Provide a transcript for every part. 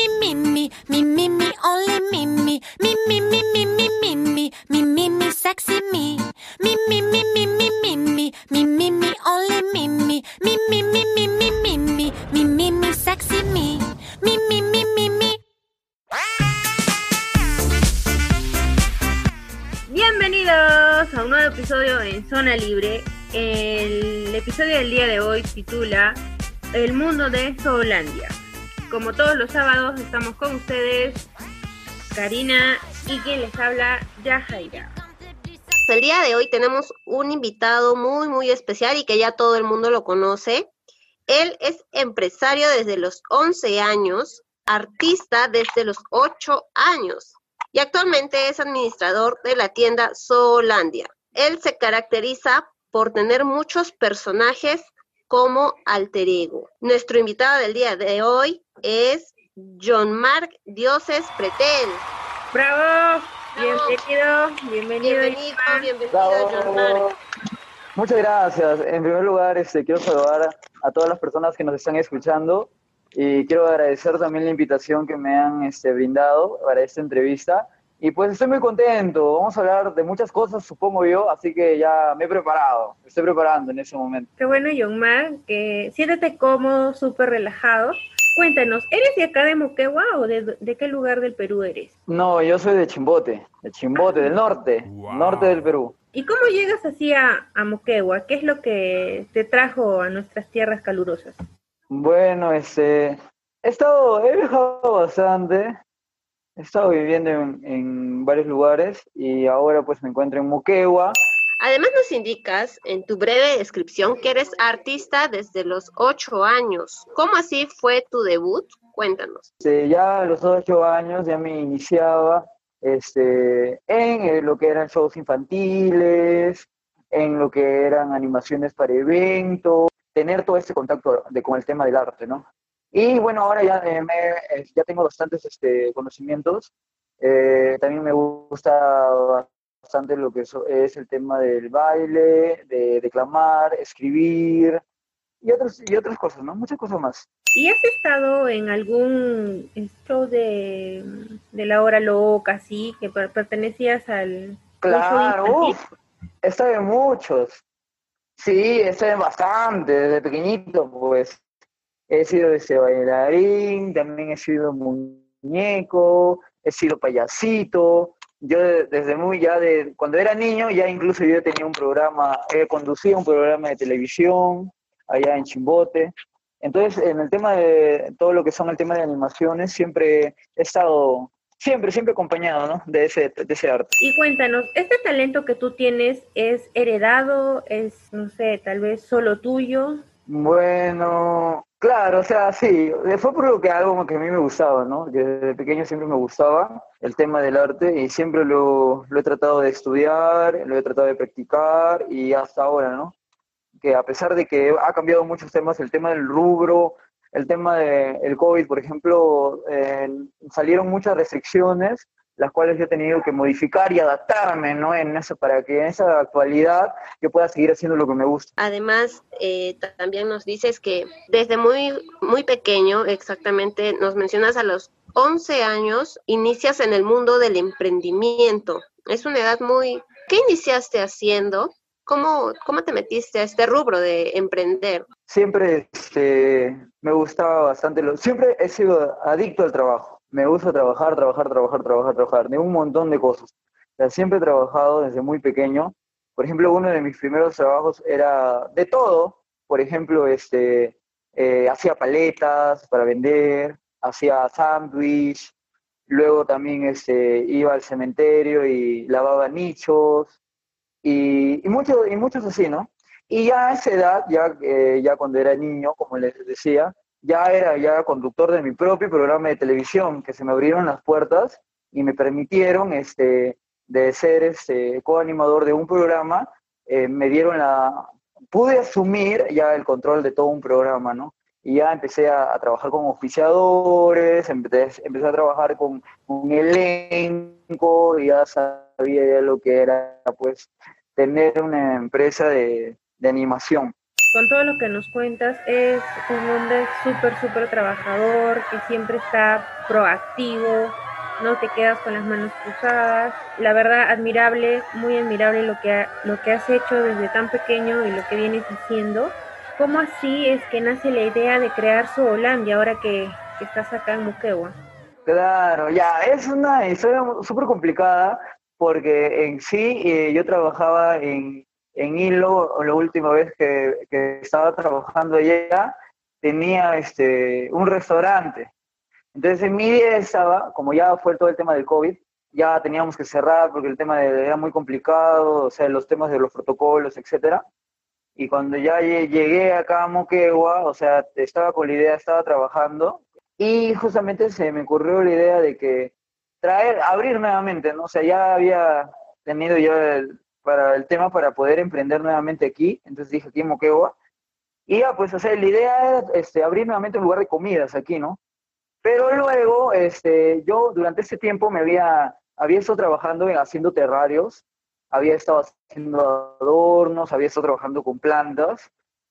me, me, me, me, me, me, only me, me, me, me, me, me, me, me, me, me, me, me, sexy me, me, me, me, me, me, me, me, me, me, me, only me, me, me, me, me, me, me, me, me, me, me, me, sexy me, me, me, me, me, me. Bienvenidos a un nuevo episodio en Zona Libre. El episodio del día de hoy titula El mundo de Zoolandia. Como todos los sábados estamos con ustedes, Karina y quien les habla, Yajaira. El día de hoy tenemos un invitado muy, muy especial y que ya todo el mundo lo conoce. Él es empresario desde los 11 años, artista desde los 8 años y actualmente es administrador de la tienda Zoolandia. Él se caracteriza por tener muchos personajes como alter ego. Nuestro invitado del día de hoy es John Mark Dioses Pretel. ¡Bravo! Bienvenido, bienvenido. Bienvenido, bienvenido, John Mark. Muchas gracias. En primer lugar, este, quiero saludar a todas las personas que nos están escuchando y quiero agradecer también la invitación que me han este, brindado para esta entrevista. Y pues estoy muy contento, vamos a hablar de muchas cosas, supongo yo, así que ya me he preparado, me estoy preparando en ese momento. Qué bueno, John Mar, que siéntate cómodo, súper relajado. Cuéntanos, ¿eres de acá de Moquegua o de, de, qué lugar del Perú eres? No, yo soy de Chimbote, de Chimbote, del norte, Wow. norte del Perú. ¿Y cómo llegas así a, a Moquegua? ¿Qué es lo que te trajo a nuestras tierras calurosas? Bueno, este, he estado, he viajado bastante, he estado viviendo en, en varios lugares y ahora pues me encuentro en Moquegua. Además nos indicas en tu breve descripción que eres artista desde los 8 años. ¿Cómo así fue tu debut? Cuéntanos. Este, ya a los ocho años ya me iniciaba este, en eh, lo que eran shows infantiles, en lo que eran animaciones para eventos, tener todo ese contacto de, con el tema del arte, ¿no? Y bueno, ahora ya, eh, me- eh, ya tengo bastantes este, conocimientos. También me gusta bastante lo que es el tema del baile, de declamar, escribir y, otros, y otras cosas, ¿no? Muchas cosas más. ¿Y has estado en algún show de, de la hora loca, así, que per- pertenecías al... Claro, uff, está en muchos. Sí, está en bastante, desde pequeñito, pues. He sido ese bailarín, también he sido muñeco, he sido payasito. Yo de- desde muy ya de, cuando era niño, ya incluso yo tenía un programa, eh, conducía un programa de televisión allá en Chimbote. Entonces, en el tema de todo lo que son el tema de animaciones, siempre he estado, siempre, siempre acompañado, ¿no? De ese, de ese arte. Y cuéntanos, ¿este talento que tú tienes es heredado? ¿Es, no sé, tal vez solo tuyo? Bueno, claro, o sea, sí, fue por lo que algo que a mí me gustaba, ¿no? Que desde pequeño siempre me gustaba el tema del arte y siempre lo, lo he tratado de estudiar, lo he tratado de practicar y hasta ahora, ¿no? Que a pesar de que ha cambiado muchos temas, el tema del rubro, el tema del COVID, por ejemplo, eh, salieron muchas restricciones, las cuales yo he tenido que modificar y adaptarme, ¿no? En eso, para que en esa actualidad yo pueda seguir haciendo lo que me gusta. Además, eh, ta- también nos dices que desde muy, muy pequeño, exactamente, nos mencionas a los 11 años, inicias en el mundo del emprendimiento. Es una edad muy... ¿Qué iniciaste haciendo? ¿Cómo, cómo te metiste a este rubro de emprender? siempre este, me gustaba bastante, lo, siempre he sido adicto al trabajo. Me gusta trabajar, trabajar, trabajar, trabajar, trabajar, de un montón de cosas. O siempre he trabajado desde muy pequeño. Por ejemplo, uno de mis primeros trabajos era de todo. Por ejemplo, este, eh, hacía paletas para vender, hacía sándwich, luego también este, iba al cementerio y lavaba nichos y, y, mucho, y muchos así, ¿no? Y ya a esa edad, ya, eh, ya cuando era niño, como les decía, ya era ya conductor de mi propio programa de televisión, que se me abrieron las puertas y me permitieron este, de ser este, coanimador de un programa, eh, me dieron la, pude asumir ya el control de todo un programa, ¿no? Y ya empecé a, trabajar con oficiadores, empecé, empecé a trabajar con un elenco, ya sabía ya lo que era, pues, tener una empresa de, de animación. Con todo lo que nos cuentas, es un hombre súper, súper trabajador, que siempre está proactivo, no te quedas con las manos cruzadas. La verdad, admirable, muy admirable lo que, lo que has hecho desde tan pequeño y lo que vienes haciendo. ¿Cómo así es que nace la idea de crear su Holanda ahora que, estás acá en Muquegua? Claro, ya, es una historia súper complicada porque en sí eh, yo trabajaba en, en Hilo, la última vez que, estaba trabajando allá, tenía este, un restaurante. Entonces en mi idea estaba, como ya fue todo el tema del COVID, ya teníamos que cerrar porque el tema era muy complicado, o sea, los temas de los protocolos, etcétera. Y cuando ya llegué acá a Moquegua, o sea, estaba con la idea, estaba trabajando, y justamente se me ocurrió la idea de que traer, abrir nuevamente, ¿no? O sea, ya había tenido yo el, para el tema para poder emprender nuevamente aquí, entonces dije aquí en Moquegua, y ya, pues, o sea, la idea era este, abrir nuevamente un lugar de comidas aquí, ¿no? Pero luego, este, yo durante ese tiempo me había, había estado trabajando en haciendo terrarios, había estado haciendo adornos, había estado trabajando con plantas,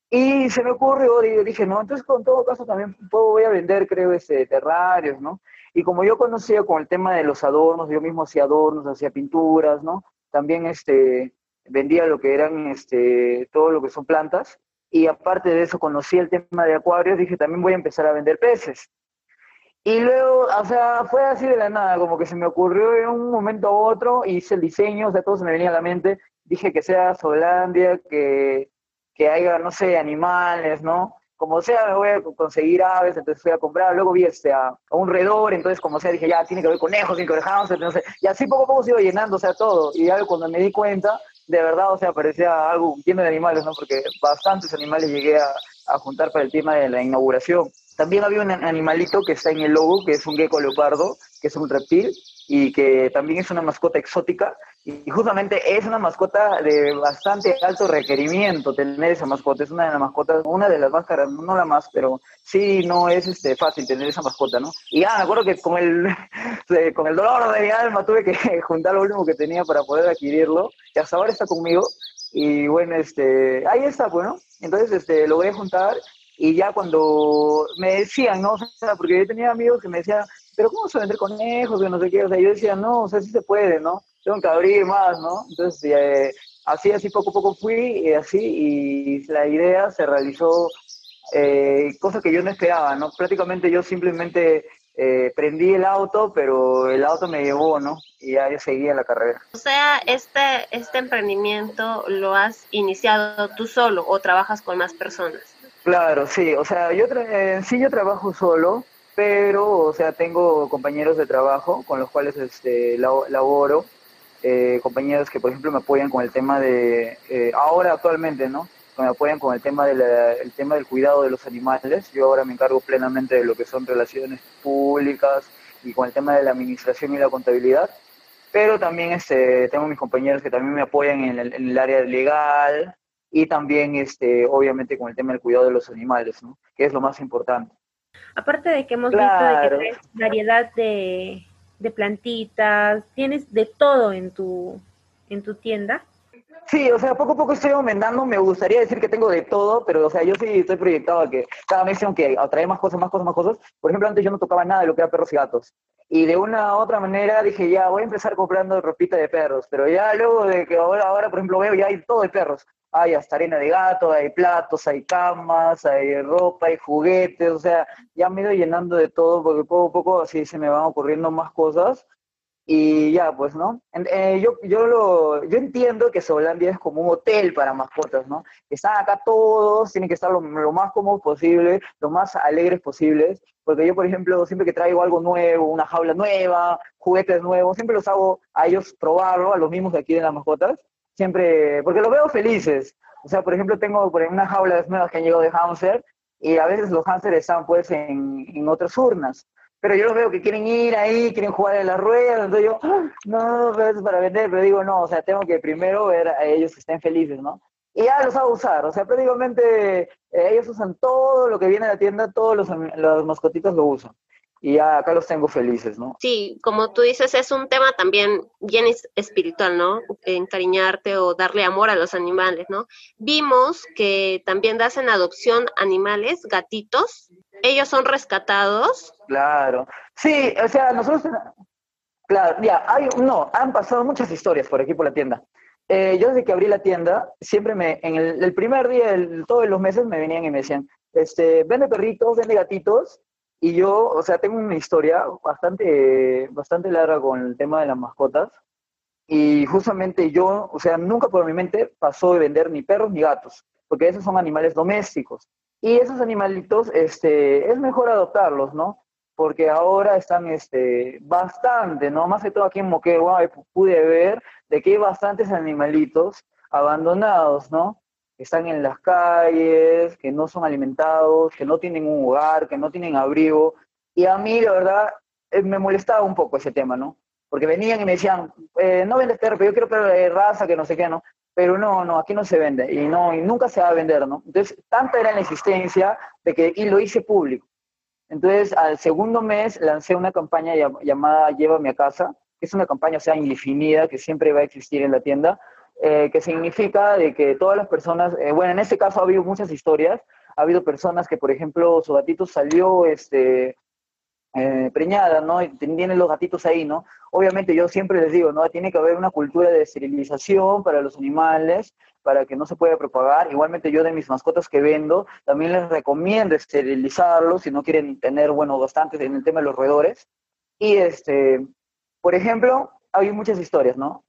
y se me ocurrió, dije, no, entonces con todo caso también puedo, voy a vender, creo, este, terrarios, ¿no? Y como yo conocía con el tema de los adornos, yo mismo hacía adornos, hacía pinturas, ¿no? También este, vendía lo que eran este, todo lo que son plantas. Y aparte de eso, conocí el tema de acuarios, dije, también voy a empezar a vender peces. Y luego, o sea, fue así de la nada, como que se me ocurrió en un momento u otro, hice el diseño, o sea, todo se me venía a la mente. Dije que sea Solandia, que, que haya, no sé, animales, ¿no? Como sea, me voy a conseguir aves, entonces fui a comprar. Luego vi este, a, un redor, entonces, como sea, dije, ya, tiene que haber conejos, tiene que haber sé. Y así poco a poco se iba llenando, o sea, todo. Y ya cuando me di cuenta, de verdad, o sea, parecía algo lleno de animales, ¿no? Porque bastantes animales llegué a, a juntar para el tema de la inauguración. También había un animalito que está en el logo, que es un gecko leopardo, que es un reptil y que también es una mascota exótica. Y justamente es una mascota de bastante alto requerimiento tener esa mascota. Es una de las mascotas, una de las más caras, no la más, pero sí no es este, fácil tener esa mascota, ¿no? Y ya me acuerdo que con el, con el dolor de mi alma tuve que juntar lo último que tenía para poder adquirirlo. Y hasta ahora está conmigo. Y bueno, este, ahí está, bueno. Pues, Entonces, este, lo voy a juntar y ya cuando me decían, ¿no? O sea, porque yo tenía amigos que me decían, pero ¿cómo se vender conejos? Que no sé qué, o sea, yo decía, no, o sea, sí se puede, ¿no? Tengo que abrir más, ¿no? Entonces, eh, así, así poco a poco fui, y así, y la idea se realizó, eh, cosa que yo no esperaba, ¿no? Prácticamente yo simplemente eh, prendí el auto, pero el auto me llevó, ¿no? Y ya seguía la carrera. O sea, este, este emprendimiento lo has iniciado tú solo o trabajas con más personas. Claro, sí, o sea, yo sí yo trabajo solo, pero, o sea, tengo compañeros de trabajo con los cuales este, laboro, eh, compañeros que, por ejemplo, me apoyan con el tema de, eh, ahora actualmente, ¿no? Me apoyan con el tema, de el tema del cuidado de los animales. Yo ahora me encargo plenamente de lo que son relaciones públicas y con el tema de la administración y la contabilidad. Pero también este, tengo mis compañeros que también me apoyan en el, en el área legal, y también, este, obviamente, con el tema del cuidado de los animales, ¿no? que es lo más importante. Aparte de que hemos visto de que tienes variedad de, de, plantitas, tienes de todo en tu, en tu tienda. Sí, o sea, poco a poco estoy aumentando, me gustaría decir que tengo de todo, pero, o sea, yo sí estoy proyectado a que cada mes tengo que atraer más cosas, más cosas, más cosas. Por ejemplo, antes yo no tocaba nada de lo que era perros y gatos. Y de una u otra manera dije, ya, voy a empezar comprando ropita de perros, pero ya luego de que ahora, ahora por ejemplo, veo ya hay todo de perros hay hasta arena de gato, hay platos, hay camas, hay ropa, hay juguetes, o sea, ya me he ido llenando de todo porque poco a poco así se me van ocurriendo más cosas y ya, pues, ¿no? Eh, yo, yo, lo, yo entiendo que Solandia es como un hotel para mascotas, ¿no? Están acá todos, tienen que estar lo, más cómodos posible, lo más alegres posibles, porque yo, por ejemplo, siempre que traigo algo nuevo, una jaula nueva, juguetes nuevos, siempre los hago a ellos probarlo, a los mismos de aquí de las mascotas, siempre, porque los veo felices. O sea, por ejemplo, tengo por una jaula de nuevas que han llegado de hamster y a veces los hamsters están pues en, en otras urnas. Pero yo los veo que quieren ir ahí, quieren jugar en las ruedas, entonces yo, ah, no, no, es para vender, pero digo, no, o sea, tengo que primero ver a ellos que estén felices, ¿no? Y ya los hago usar, o sea, prácticamente eh, ellos usan todo lo que viene de la tienda, todos los, los mascotitos lo usan. Y ya acá los tengo felices, ¿no? Sí, como tú dices, es un tema también bien espiritual, ¿no? Encariñarte o darle amor a los animales, ¿no? Vimos que también das en adopción animales, gatitos. Ellos son rescatados. Claro. Sí, o sea, nosotros... Claro, ya, hay, no, han pasado muchas historias por aquí por la tienda. Eh, yo desde que abrí la tienda, siempre me, en el, primer día, todos los meses me venían y me decían, este, vende perritos, vende gatitos, y yo, o sea, tengo una historia bastante, bastante larga con el tema de las mascotas. Y justamente yo, o sea, nunca por mi mente pasó de vender ni perros ni gatos, porque esos son animales domésticos. Y esos animalitos, este, es mejor adoptarlos, ¿no? Porque ahora están, este, bastante, ¿no? Más que todo aquí en Moquegua pude ver de que hay bastantes animalitos abandonados, ¿no? Están en las calles, que no son alimentados, que no tienen un hogar, que no tienen abrigo. Y a mí, la verdad, eh, me molestaba un poco ese tema, ¿no? Porque venían y me decían, eh, no vendes perro, yo quiero perro de raza, que no sé qué, ¿no? Pero no, no, aquí no se vende y, no, y nunca se va a vender, ¿no? Entonces, tanta era la existencia de que, y lo hice público. Entonces, al segundo mes lancé una campaña llamada Llévame a casa, que es una campaña, o sea, indefinida, que siempre va a existir en la tienda, eh, que significa de que todas las personas, eh, bueno, en este caso ha habido muchas historias, ha habido personas que, por ejemplo, su gatito salió este, eh, preñada, ¿no? Y tienen los gatitos ahí, ¿no? Obviamente yo siempre les digo, ¿no? Tiene que haber una cultura de esterilización para los animales, para que no se pueda propagar. Igualmente yo de mis mascotas que vendo, también les recomiendo esterilizarlos si no quieren tener, bueno, bastantes en el tema de los roedores. Y, este, por ejemplo, hay muchas historias, ¿no?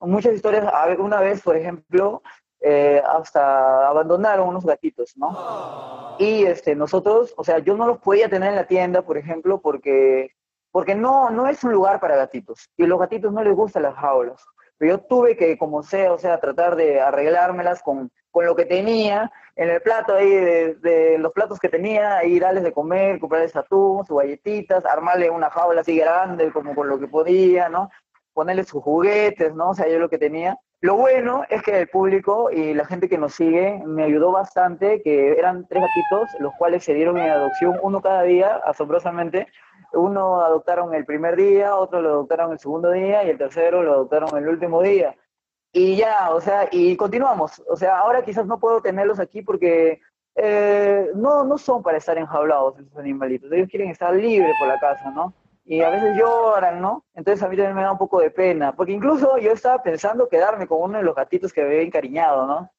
Muchas historias, una vez, por ejemplo, eh, hasta abandonaron unos gatitos, ¿no? Y este, nosotros, o sea, yo no los podía tener en la tienda, por ejemplo, porque, porque no, no es un lugar para gatitos. Y los gatitos no les gustan las jaulas. Pero yo tuve que, como sea, o sea, tratar de arreglármelas con, con lo que tenía en el plato ahí, de, los platos que tenía, y darles de comer, comprarles atún, sus galletitas, armarle una jaula así grande como con lo que podía, ¿no? Ponerle sus juguetes, ¿no? O sea, yo lo que tenía. Lo bueno es que el público y la gente que nos sigue me ayudó bastante, que eran tres gatitos, los cuales se dieron en adopción uno cada día, asombrosamente. Uno adoptaron el primer día, otro lo adoptaron el segundo día y el tercero lo adoptaron el último día. Y ya, o sea, y continuamos. O sea, ahora quizás no puedo tenerlos aquí porque eh, no, no son para estar enjaulados esos animalitos. Ellos quieren estar libres por la casa, ¿no? Y a veces lloran, ¿no? Entonces a mí también me da un poco de pena, porque incluso yo estaba pensando quedarme con uno de los gatitos que me había encariñado, ¿no?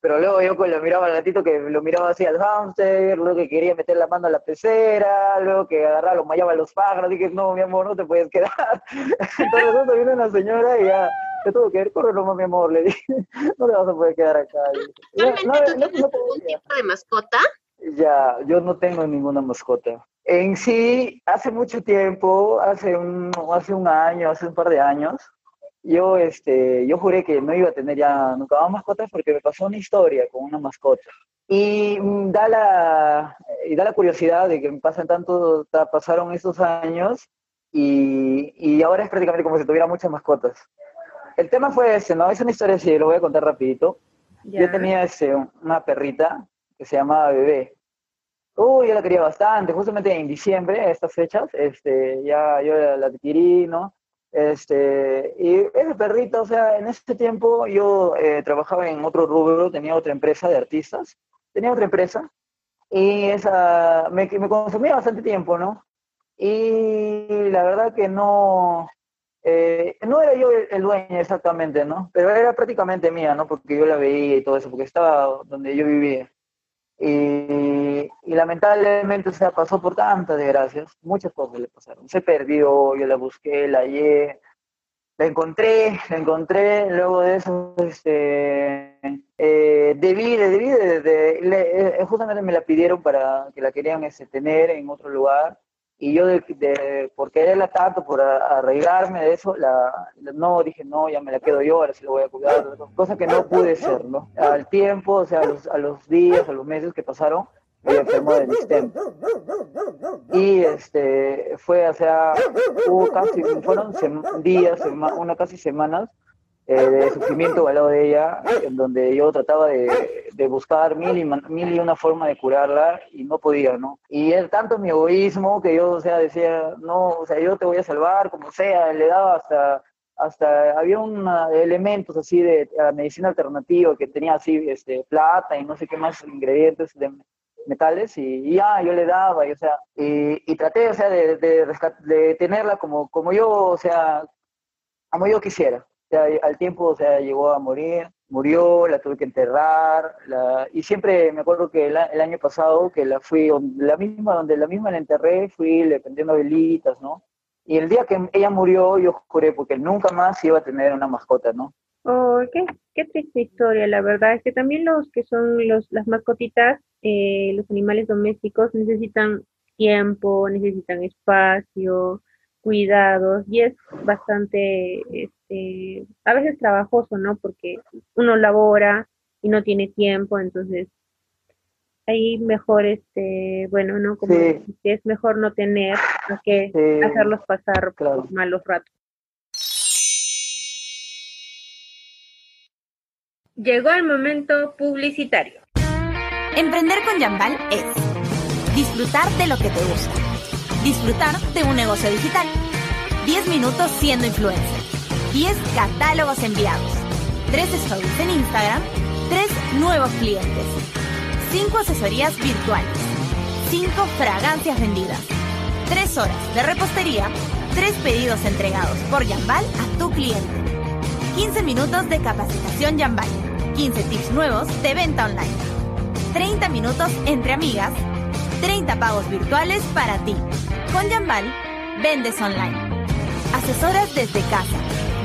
Pero luego yo lo miraba al gatito que lo miraba así al hámster, luego que quería meter la mano a la pecera, luego que agarraba, lo mayaba a los pájaros, dije, no, mi amor, no te puedes quedar. Entonces eso viene una señora y ya, te tuvo que ir, corre nomás, mi amor, le dije, no te vas a poder quedar acá. ¿Realmente no, tú tienes algún tipo de mascota? Ya, yo no tengo ninguna mascota. En sí, hace mucho tiempo, hace un, hace un año, hace un par de años, yo, este, yo juré que no iba a tener ya nunca más mascotas porque me pasó una historia con una mascota. Y mm, da la, y da la curiosidad de que me pasan tanto, pasaron estos años y, y, ahora es prácticamente como si tuviera muchas mascotas. El tema fue ese, ¿no? Es una historia así, lo voy a contar rapidito. Yo tenía ese, una perrita que se llamaba Bebé. Uy, yo la quería bastante, justamente en diciembre, estas fechas, este, ya yo la adquirí, ¿no? Este, y ese perrito, o sea, en ese tiempo yo eh, trabajaba en otro rubro, tenía otra empresa de artistas, tenía otra empresa, y esa me, me consumía bastante tiempo, ¿no? Y la verdad que no, eh, no era yo el, dueño exactamente, ¿no? Pero era prácticamente mía, ¿no? Porque yo la veía y todo eso, porque estaba donde yo vivía. Y, lamentablemente, o sea, pasó por tantas desgracias, muchas cosas le pasaron. Se perdió, yo la busqué, la hallé, la encontré, la encontré, luego de eso, este, eh, debí, debí de, eh, justamente me la pidieron para que la querían este, tener en otro lugar, y yo de, de, por quererla tanto, por arreglarme de eso, la, no, dije, no, ya me la quedo yo, ahora sí lo voy a cuidar, cosa que no pude ser, ¿no? Al tiempo, o sea, a los, a los días, a los meses que pasaron, me enfermó de distemp. Y este, fue, o sea, hubo casi, fueron días, una casi semanas, eh, de sufrimiento al de ella, en donde yo trataba de, de buscar mil y, mil y una forma de curarla y no podía, ¿no? Y es tanto mi egoísmo que yo, o sea, decía, no, o sea, yo te voy a salvar, como sea, le daba hasta hasta había un elementos así de medicina alternativa que tenía así este plata y no sé qué más ingredientes de metales y, ya yo le daba y o sea y, y traté o sea de, de, de, tenerla como como yo o sea como yo quisiera al tiempo, o sea, llegó a morir, murió, la tuve que enterrar, la, y siempre me acuerdo que el, año pasado que la fui, la misma, donde la misma la enterré, fui le prendiendo velitas, ¿no? Y el día que ella murió, yo juré, porque nunca más iba a tener una mascota, ¿no? Oh, qué, qué triste historia, la verdad es que también los que son los, las mascotitas, eh, los animales domésticos necesitan tiempo, necesitan espacio, cuidados y es bastante, este, a veces trabajoso, ¿no? Porque uno labora y no tiene tiempo, entonces ahí mejor, este, bueno, ¿no? Como es mejor no tener que hacerlos pasar por malos ratos. Llegó el momento publicitario. Emprender con Yambal es disfrutar de lo que te gusta Disfrutar de un negocio digital. 10 minutos siendo influencer. 10 catálogos enviados. 3 stories en Instagram. 3 nuevos clientes. 5 asesorías virtuales. 5 fragancias vendidas. 3 horas de repostería. 3 pedidos entregados por Yambal a tu cliente. 15 minutos de capacitación Yambal. 15 tips nuevos de venta online. 30 minutos entre amigas 30 pagos virtuales para ti. Con Yambal, vendes online. Asesoras desde casa.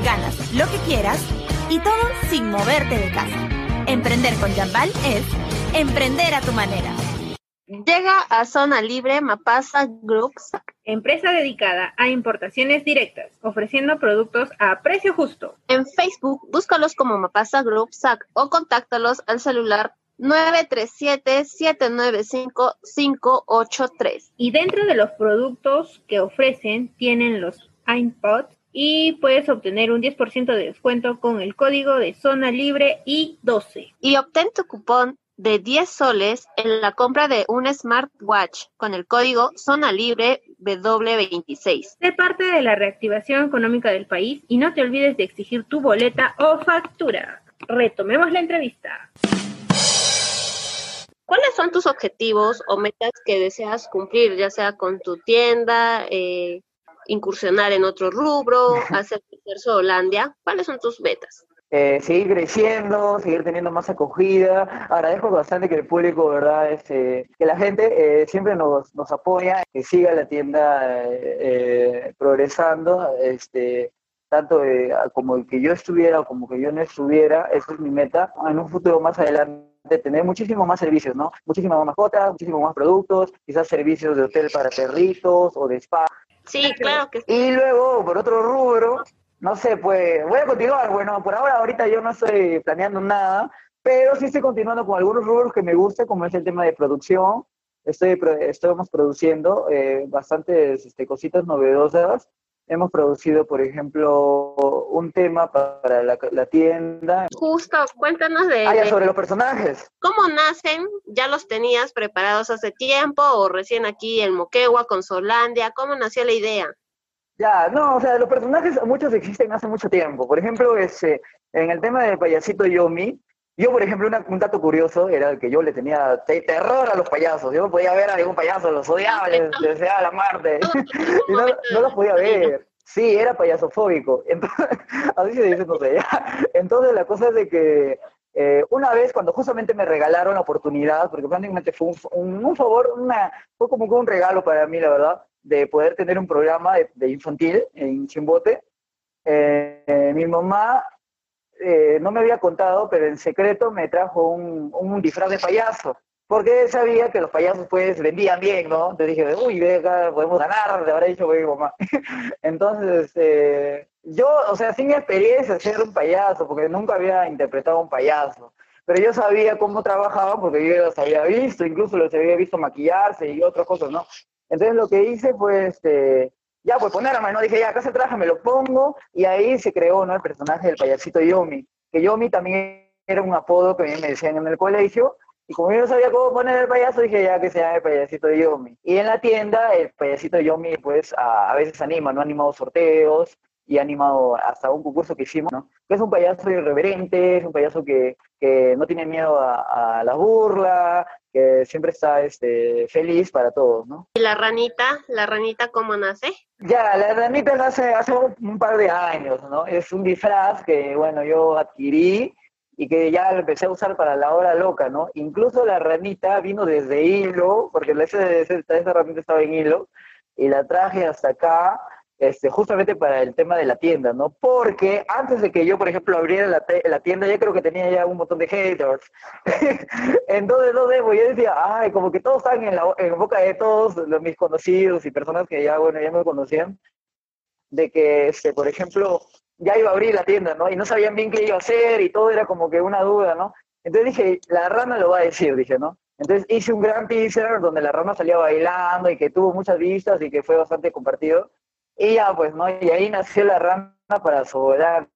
Ganas lo que quieras y todo sin moverte de casa. Emprender con Yambal es emprender a tu manera. Llega a Zona Libre Mapasa Groups, empresa dedicada a importaciones directas, ofreciendo productos a precio justo. En Facebook, búscalos como Mapasa Group SAC o contáctalos al celular 937-795-583. Y dentro de los productos que ofrecen tienen los iPod y puedes obtener un 10% de descuento con el código de zona libre y 12. Y obtén tu cupón de 10 soles en la compra de un smartwatch con el código Zona Libre W26. Sé parte de la reactivación económica del país y no te olvides de exigir tu boleta o factura. Retomemos la entrevista. ¿Cuáles son tus objetivos o metas que deseas cumplir, ya sea con tu tienda, eh, incursionar en otro rubro, hacer crecer Holandia? ¿Cuáles son tus metas? Eh, seguir creciendo, seguir teniendo más acogida. Agradezco bastante que el público, ¿verdad? Este, que la gente eh, siempre nos, nos apoya, que siga la tienda progresando, este, tanto como que yo estuviera o como que yo no estuviera, esa es mi meta. En un futuro más adelante de tener muchísimos más servicios, ¿no? Muchísimas más mascotas, muchísimos más productos, quizás servicios de hotel para perritos o de spa. Sí, claro que sí. Y luego, por otro rubro, no sé, pues voy a continuar. Bueno, por ahora, ahorita yo no estoy planeando nada, pero sí estoy continuando con algunos rubros que me gustan, como es el tema de producción. Estoy, estamos produciendo eh, bastantes este, cositas novedosas Hemos producido, por ejemplo, un tema para la, tienda. Justo, cuéntanos de, ah, sobre los personajes. ¿Cómo nacen? ¿Ya los tenías preparados hace tiempo o recién aquí en Moquegua con Solandia? ¿Cómo nació la idea? Ya, no, o sea, los personajes muchos existen hace mucho tiempo. Por ejemplo, ese, en el tema del payasito Yomi, yo, por ejemplo, un dato curioso era que yo le tenía terror a los payasos. Yo no podía ver a ningún payaso, los odiaba, les, deseaba la muerte. y no, no, los podía ver. Sí, era payasofóbico. Entonces, así se dice, no sé. Entonces, la cosa es de que eh, una vez, cuando justamente me regalaron la oportunidad, porque prácticamente fue un, un, favor, una, fue como un regalo para mí, la verdad, de poder tener un programa de, infantil en Chimbote. Eh, mi mamá eh, no me había contado, pero en secreto me trajo un, disfraz de payaso, porque sabía que los payasos pues vendían bien, ¿no? Entonces dije, uy, venga, podemos ganar, le habrá dicho mi mamá. Entonces, eh, yo, o sea, sin experiencia ser un payaso, porque nunca había interpretado un payaso, pero yo sabía cómo trabajaban porque yo los había visto, incluso los había visto maquillarse y otras cosas, ¿no? Entonces lo que hice fue, este, ya, pues ponerme, ¿no? Dije, ya, acá se traje, me lo pongo, y ahí se creó, ¿no? El personaje del payasito Yomi, que Yomi también era un apodo que a mí me decían en el colegio, y como yo no sabía cómo poner el payaso, dije ya que se llama el payasito Yomi. Y en la tienda, el payasito Yomi, pues, a, a veces anima, ¿no? Ha animado sorteos, y ha animado hasta un concurso que hicimos, ¿no? Que es un payaso irreverente, es un payaso que, que no tiene miedo a, a, la burla, que siempre está este, feliz para todos, ¿no? ¿Y la ranita? ¿La ranita cómo nace? Ya, la ranita nace hace un par de años, ¿no? Es un disfraz que, bueno, yo adquirí y que ya lo empecé a usar para la hora loca, ¿no? Incluso la ranita vino desde hilo, porque ese, ese, esa herramienta estaba en hilo, y la traje hasta acá este, justamente para el tema de la tienda, ¿no? Porque antes de que yo, por ejemplo, abriera la, tienda, ya creo que tenía ya un montón de haters. Entonces, no debo, yo decía, ay, como que todos están en boca de todos los, mis conocidos y personas que ya, bueno, ya me conocían, de que, este, por ejemplo, ya iba a abrir la tienda, ¿no? Y no sabían bien qué iba a hacer y todo era como que una duda, ¿no? Entonces dije, la rana lo va a decir, dije, ¿no? Entonces hice un gran teaser donde la rana salía bailando y que tuvo muchas vistas y que fue bastante compartido. Y ya, pues, ¿no? Y ahí nació la rana para Solandia,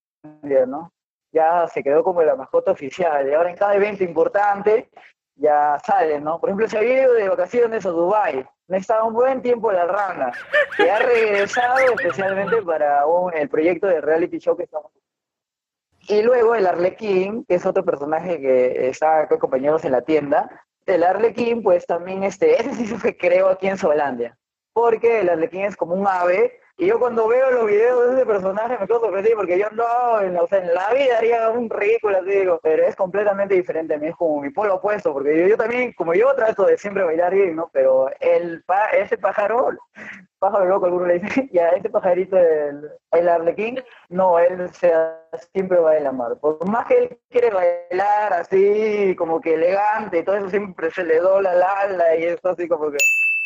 ¿no? Ya se quedó como la mascota oficial. Y ahora en cada evento importante ya sale, ¿no? Por ejemplo, se había ido de vacaciones a Dubái. estaba un buen tiempo la rana. Y ha regresado especialmente para un, el proyecto de reality show que estamos y luego el Arlequín, que es otro personaje que está con compañeros en la tienda. El Arlequín, pues también, este, ese sí se creó aquí en Solandia. Porque el Arlequín es como un ave y yo cuando veo los videos de ese personaje me quedo sorprendido porque yo no, en la, vida haría un ridículo así, digo, pero es completamente diferente a mí, es como mi polo opuesto, porque yo, también, como yo trato de siempre bailar bien, ¿no? Pero el ese pájaro, pájaro loco, alguno le dice, ya ese pajarito, el, el arlequín, no, él sea, siempre baila mal. Por más que él quiere bailar así, como que elegante y todo eso, siempre se le dobla la ala y eso así como que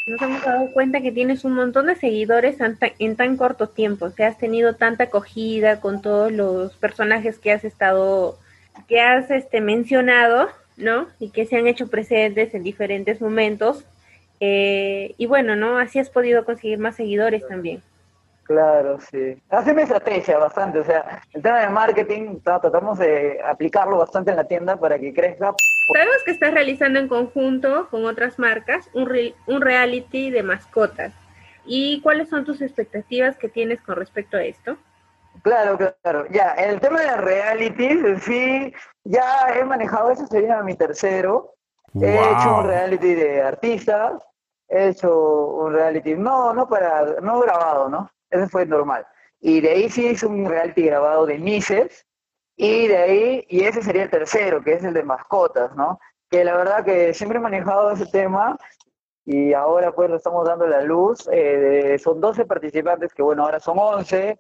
nos hemos dado cuenta que tienes un montón de seguidores en tan corto tiempo, o sea, has tenido tanta acogida con todos los personajes que has estado, que has este, mencionado, ¿no? Y que se han hecho presentes en diferentes momentos. Eh, y bueno, ¿no? Así has podido conseguir más seguidores también. Claro, sí. Hace mi estrategia bastante, o sea, el tema de marketing tratamos de aplicarlo bastante en la tienda para que crezca. Sabemos que estás realizando en conjunto con otras marcas un, re un reality de mascotas. ¿Y cuáles son tus expectativas que tienes con respecto a esto? Claro, claro. Ya, el tema de reality, sí, ya he manejado, eso sería mi tercero. He hecho un reality de artistas, he hecho un reality, no, no para, no grabado, ¿no? Ese fue normal. Y de ahí sí hice un reality grabado de Mises, y de ahí, y ese sería el tercero, que es el de mascotas, ¿no? Que la verdad que siempre he manejado ese tema y ahora pues lo estamos dando la luz. Eh, son 12 participantes, que bueno, ahora son 11,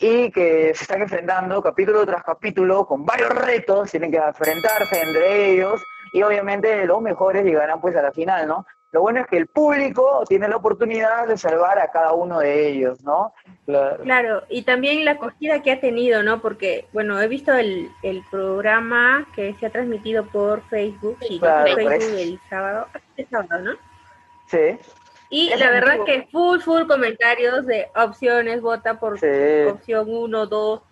y que se están enfrentando capítulo tras capítulo con varios retos, tienen que enfrentarse entre ellos, y obviamente los mejores llegarán pues a la final, ¿no? Lo bueno es que el público tiene la oportunidad de salvar a cada uno de ellos, ¿no? Claro, y también la acogida que ha tenido, ¿no? Porque, bueno, he visto el, el programa que se ha transmitido por Facebook, y Facebook pues. el sábado, el sábado, ¿no? Sí. Y la verdad que full, full comentarios de opciones, vota por opción 1, 2,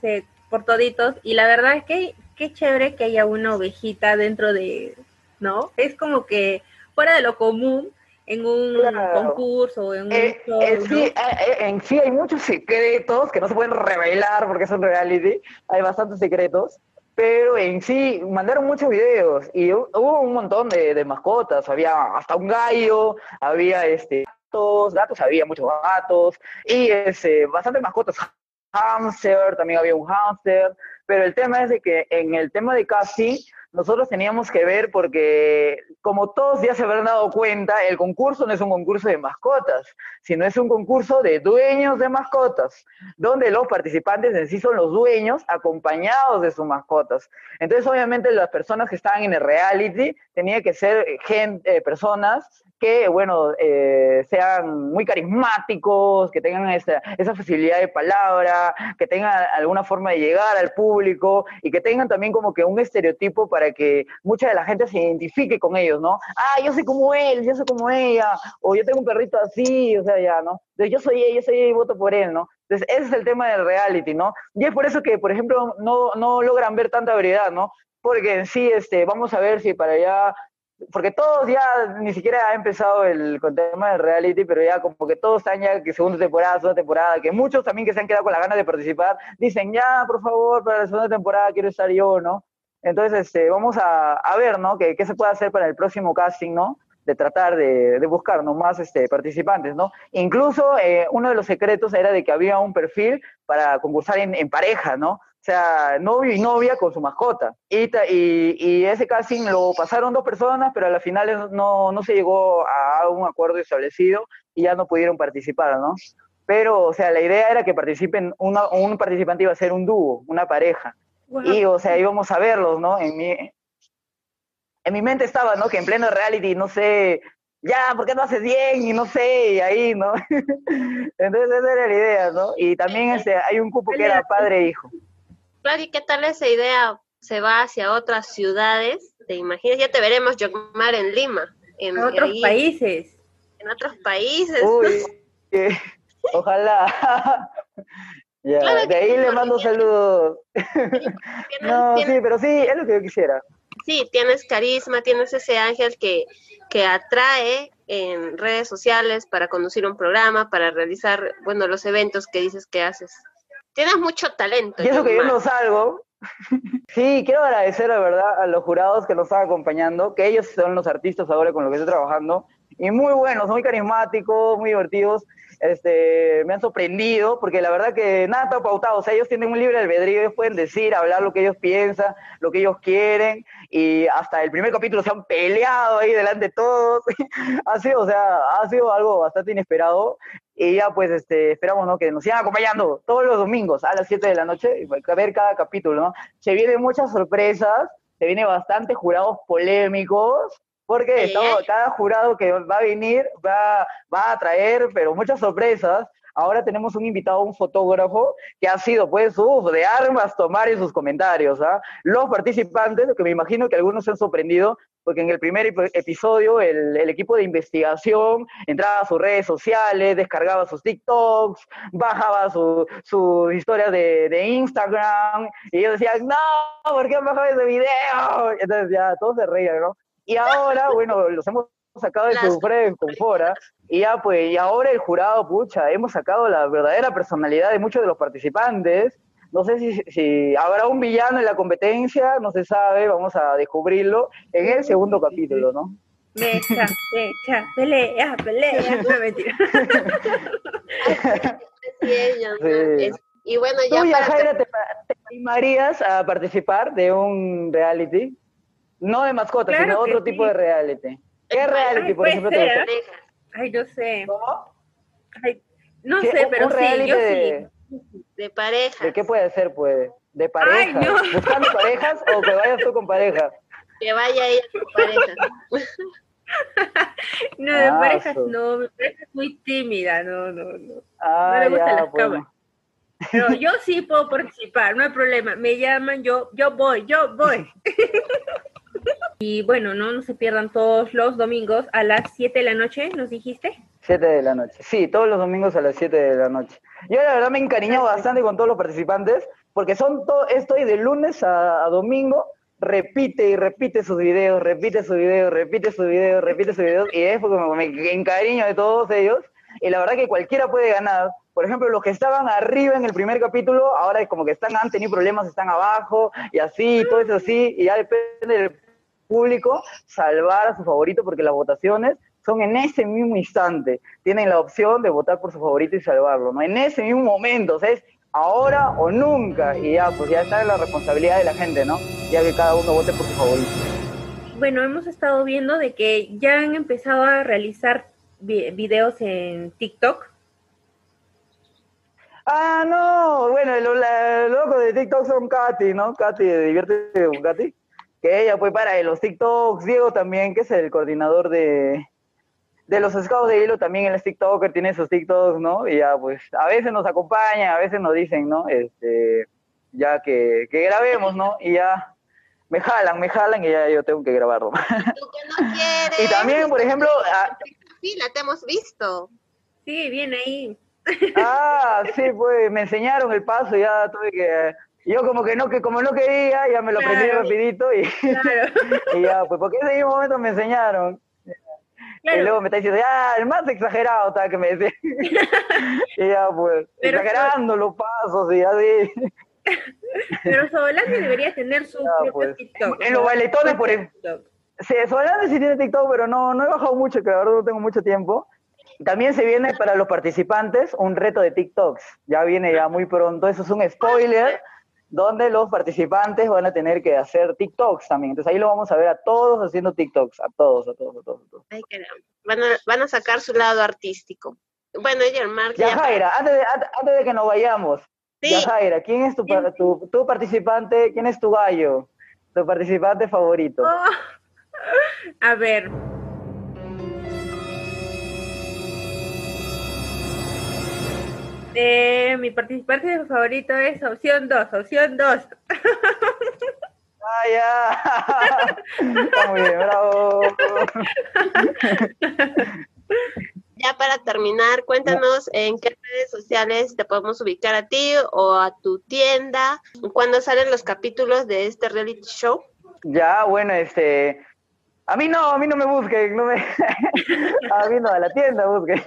3, por toditos. Y la verdad es que qué chévere que haya una ovejita dentro de, ¿no? Es como que fuera de lo común en un concurso, en un eh, eh, sí, eh, en sí hay muchos secretos que no se pueden revelar porque es un reality, hay bastantes secretos, pero en sí mandaron muchos videos y hubo un montón de, mascotas, había hasta un gallo, había este gatos, gatos había muchos gatos y este, bastantes mascotas, hamster, también había un hamster, pero el tema es de que en el tema de casting nosotros teníamos que ver porque, como todos ya se habrán dado cuenta, el concurso no es un concurso de mascotas, sino es un concurso de dueños de mascotas, donde los participantes en sí son los dueños acompañados de sus mascotas. Entonces, obviamente, las personas que estaban en el reality tenían que ser gente, eh, personas que, bueno, eh, sean muy carismáticos, que tengan esa, esa facilidad de palabra, que tengan alguna forma de llegar al público y que tengan también como que un estereotipo para que mucha de la gente se identifique con ellos, ¿no? Ah, yo soy como él, yo soy como ella, o yo tengo un perrito así, o sea, ya, ¿no? Entonces yo soy ella, yo soy ella y voto por él, ¿no? Entonces ese es el tema del reality, ¿no? Y es por eso que, por ejemplo, no, no logran ver tanta variedad, ¿no? Porque en sí, este, vamos a ver si para allá porque todos ya ni siquiera ha empezado el, con tema del reality, pero ya como que todos están ya que segunda temporada, segunda temporada, que muchos también que se han quedado con las ganas de participar, dicen, ya, por favor, para la segunda temporada quiero estar yo, ¿no? Entonces, este, vamos a, a ver, ¿no? ¿Qué, ¿Qué, se puede hacer para el próximo casting, ¿no? De tratar de, de buscar, ¿no? Más este, participantes, ¿no? Incluso eh, uno de los secretos era de que había un perfil para concursar en, en pareja, ¿no? O sea, novio y novia con su mascota. Y, y, y, ese casting lo pasaron dos personas, pero a la final no, no se llegó a un acuerdo establecido y ya no pudieron participar, ¿no? Pero, o sea, la idea era que participen, una, un participante iba a ser un dúo, una pareja. Wow. Y, o sea, íbamos a verlos, ¿no? En mi, en mi mente estaba, ¿no? Que en pleno reality, no sé, ya, ¿por qué no haces bien? Y no sé, y ahí, ¿no? Entonces esa era la idea, ¿no? Y también este, hay un cupo que era padre e hijo. Claro, ¿y qué tal esa idea se va hacia otras ciudades? ¿Te imaginas? Ya te veremos, Yocmar, en Lima. En, en otros ahí, países. En otros países. Uy, que, ojalá. ya, claro de ahí le mando saludos. ¿Tienes, no, tienes, sí, pero sí, es lo que yo quisiera. Sí, tienes carisma, tienes ese ángel que, que atrae en redes sociales para conducir un programa, para realizar, bueno, los eventos que dices que haces. Tienes mucho talento. Y eso que yo no salgo. sí, quiero agradecer, la verdad, a los jurados que nos están acompañando, que ellos son los artistas ahora con los que estoy trabajando, y muy buenos, muy carismáticos, muy divertidos. Este, me han sorprendido, porque la verdad que nada está pautado, o sea, ellos tienen un libre albedrío, ellos pueden decir, hablar lo que ellos piensan, lo que ellos quieren, y hasta el primer capítulo se han peleado ahí delante de todos, ha sido, o sea, ha sido algo bastante inesperado, y ya pues este, esperamos ¿no? que nos sigan acompañando todos los domingos a las 7 de la noche, a ver cada capítulo, ¿no? Se vienen muchas sorpresas, se vienen bastantes jurados polémicos, porque estamos, cada jurado que va a venir va, va a traer, pero muchas sorpresas. Ahora tenemos un invitado, un fotógrafo, que ha sido, pues, uf, de armas tomar en sus comentarios. ¿ah? Los participantes, que me imagino que algunos se han sorprendido, porque en el primer episodio el, el, equipo de investigación entraba a sus redes sociales, descargaba sus TikToks, bajaba sus su historias de, de, Instagram, y ellos decían, no, ¿por qué han bajado ese video? Entonces ya todos se reían, ¿no? Y ahora, bueno, los hemos sacado de su fuera de confort, ¿eh? y ya pues, y ahora el jurado, pucha, hemos sacado la verdadera personalidad de muchos de los participantes, no sé si, si, habrá un villano en la competencia, no se sabe, vamos a descubrirlo en el segundo capítulo, ¿no? Mecha, mecha, pelea, pelea. No, mentira. sí. Y bueno, ya ¿Tú, para... Jaira, te, te animarías a participar de un reality? No de mascotas, Claro sino otro sí. tipo de reality. ¿Qué reality, Ay, por puede ejemplo, te ser. gusta? Ay, no sé. ¿Cómo? Ay, no ¿Qué- sé, pero un sí, reality yo de, sí. de pareja. ¿De qué puede ser, pues? ¿De parejas? no. ¿Buscando parejas o que vayas tú con pareja? Que vaya ella con pareja. No, de Ah, parejas su- no, mi pareja es muy tímida, no, no, no. Ah, le gustan las pues. cámaras. Pero yo sí puedo participar, no hay problema. Me llaman, yo, yo voy, yo voy. Y bueno, no, no se pierdan todos los domingos a las 7 de la noche, ¿nos dijiste? 7 de la noche. Sí, todos los domingos a las 7 de la noche. Yo la verdad me he encariñado bastante con todos los participantes, porque son todo, estoy de lunes a, a domingo, repite y repite sus videos, repite sus videos, repite sus videos, repite sus videos, y es porque me, me encariño de todos ellos, y la verdad que cualquiera puede ganar. Por ejemplo, los que estaban arriba en el primer capítulo, ahora es como que están, han tenido problemas, están abajo, y así, todo eso así, y ya depende del público salvar a su favorito, porque las votaciones son en ese mismo instante. Tienen la opción de votar por su favorito y salvarlo, ¿no? En ese mismo momento, o sea, es ahora o nunca. Y ya, pues ya está en la responsabilidad de la gente, ¿no? Ya que cada uno vote por su favorito. Bueno, hemos estado viendo de que ya han empezado a realizar vi- videos en TikTok. Ah, no, bueno, lo, la, los locos de TikTok son Katy, ¿no? Katy, de divierte con Katy. Que ella pues para los TikToks, Diego también, que es el coordinador de, de los scouts de hilo, también él es TikToker, tiene sus TikToks, ¿no? Y ya pues a veces nos acompaña, a veces nos dicen, ¿no? Este, ya que, que grabemos, ¿no? Y ya me jalan, me jalan y ya yo tengo que grabarlo. Tú que no quieres. y también, por ejemplo, ah, Sí, la te hemos visto. Sí, bien ahí. ah, sí, pues me enseñaron el paso, ya tuve que yo como que no, que como no quería, ya me lo aprendí rapidito y, Claro. y ya, pues porque ese mismo momento me enseñaron. Y luego me está diciendo, ya, el más exagerado está que me decía. y ya, pues, Pero- exagerando los pasos y así. Pero Solange debería tener su Ya, propio pues. TikTok. En los bailetones, por ejemplo. Sí, Solana sí tiene TikTok, pero no, no he bajado mucho, que la verdad no tengo mucho tiempo. También se viene para los participantes un reto de TikToks. Ya viene ya muy pronto. Eso es un spoiler donde los participantes van a tener que hacer TikToks también. Entonces ahí lo vamos a ver a todos haciendo TikToks. A todos, a todos, a todos. A todos. Ay. Van a, van a sacar su lado artístico. Bueno, que Ya, ya- Jaira, antes de, antes- de que nos vayamos. Sí. Ya, Jaira, ¿quién es tu, tu participante? ¿Quién es tu gallo? Tu participante favorito. Oh. A ver. Eh, mi participante favorito es opción 2, opción 2. Ah, ya. Está muy bien, bravo. ya para terminar, cuéntanos en qué redes sociales te podemos ubicar a ti o a tu tienda, cuándo salen los capítulos de este reality show. Ya, bueno, este. A mí no, a mí no me busquen, no me. a mí no, a la tienda busquen.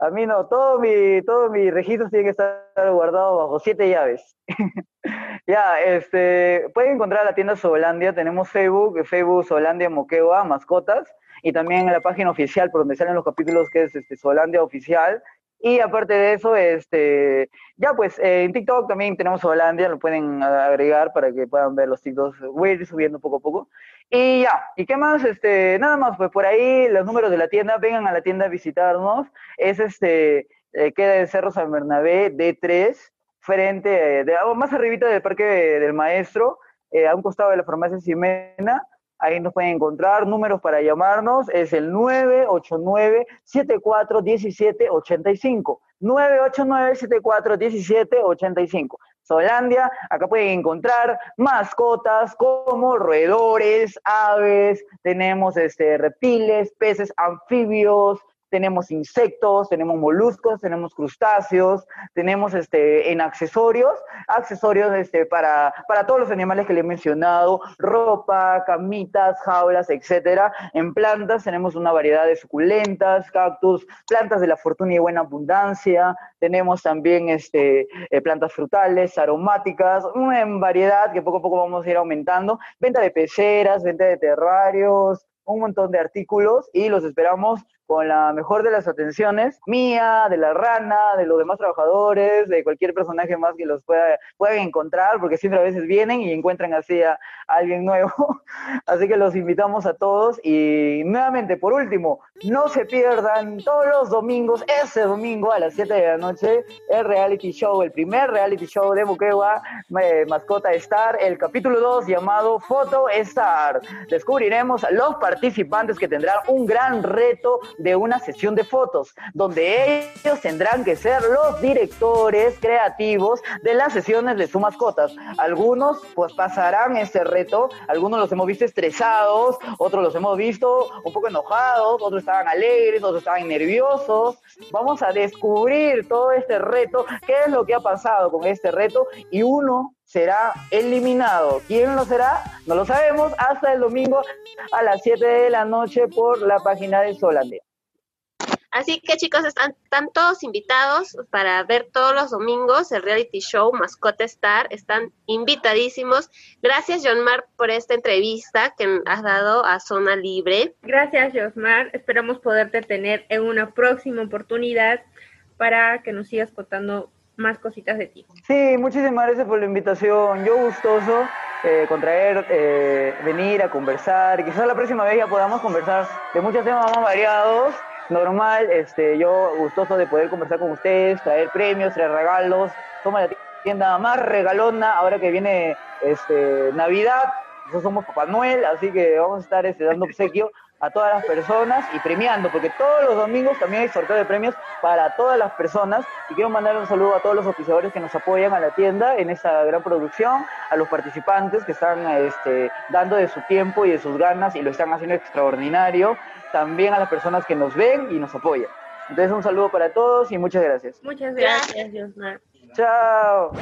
a mí no, todo mi, todo mi registro tiene que estar guardado bajo siete llaves. ya, este, pueden encontrar la tienda Solandia, tenemos Facebook, Facebook Solandia Moquegua, mascotas, y también en la página oficial por donde salen los capítulos que es este, Solandia Oficial. Y aparte de eso, este, ya pues eh, en TikTok también tenemos Holandia, lo pueden agregar para que puedan ver los TikToks, voy a ir subiendo poco a poco. Y ya, ¿y qué más? Este, nada más, pues por ahí los números de la tienda, vengan a la tienda a visitarnos. Es este, eh, queda en Cerro San Bernabé, D3, frente, eh, de, ah, más arribita del Parque del Maestro, eh, a un costado de la farmacia Ximena. Ahí nos pueden encontrar números para llamarnos, es el 989-741785. 989-741785. Solandia, acá pueden encontrar mascotas como roedores, aves, tenemos este, reptiles, peces, anfibios, tenemos insectos, tenemos moluscos, tenemos crustáceos, tenemos este, en accesorios, accesorios este, para, para todos los animales que le he mencionado, ropa, camitas, jaulas, etcétera. En plantas tenemos una variedad de suculentas, cactus, plantas de la fortuna y buena abundancia, tenemos también este, eh, plantas frutales, aromáticas, una variedad que poco a poco vamos a ir aumentando, venta de peceras, venta de terrarios, un montón de artículos y los esperamos con la mejor de las atenciones, mía, de la rana, de los demás trabajadores, de cualquier personaje más que los pueda, puedan encontrar, porque siempre a veces vienen y encuentran así a, a alguien nuevo. Así que los invitamos a todos y nuevamente, por último, no se pierdan todos los domingos, ese domingo a las 7 de la noche, el reality show, el primer reality show de Buquegua, eh, Mascota Star, el capítulo 2 llamado Foto Star. Descubriremos los participantes que tendrán un gran reto de una sesión de fotos, donde ellos tendrán que ser los directores creativos de las sesiones de sus mascotas. Algunos pues pasarán este reto, algunos los hemos visto estresados, otros los hemos visto un poco enojados, otros estaban alegres, otros estaban nerviosos. Vamos a descubrir todo este reto, qué es lo que ha pasado con este reto y uno será eliminado. ¿Quién lo será? No lo sabemos hasta el domingo a las 7 de la noche por la página de Solandia. Así que chicos, están, están todos invitados para ver todos los domingos el reality show Mascota Star. Están invitadísimos. Gracias, John Mar, por esta entrevista que has dado a Zona Libre. Gracias, Josmar. Esperamos poderte tener en una próxima oportunidad para que nos sigas contando más cositas de ti. Sí, muchísimas gracias por la invitación. Yo gustoso eh, contraer, eh, venir a conversar. Quizás la próxima vez ya podamos conversar de muchos temas más variados. Normal, este, yo gustoso de poder conversar con ustedes, traer premios, traer regalos. Toma la tienda más regalona ahora que viene este, Navidad. Nosotros somos Papá Noel, así que vamos a estar este, dando obsequio a todas las personas y premiando, porque todos los domingos también hay sorteo de premios para todas las personas. Y quiero mandar un saludo a todos los oficiadores que nos apoyan a la tienda en esta gran producción, a los participantes que están este, dando de su tiempo y de sus ganas y lo están haciendo extraordinario, también a las personas que nos ven y nos apoyan. Entonces un saludo para todos y muchas gracias. Muchas gracias, Diosmar. Chao.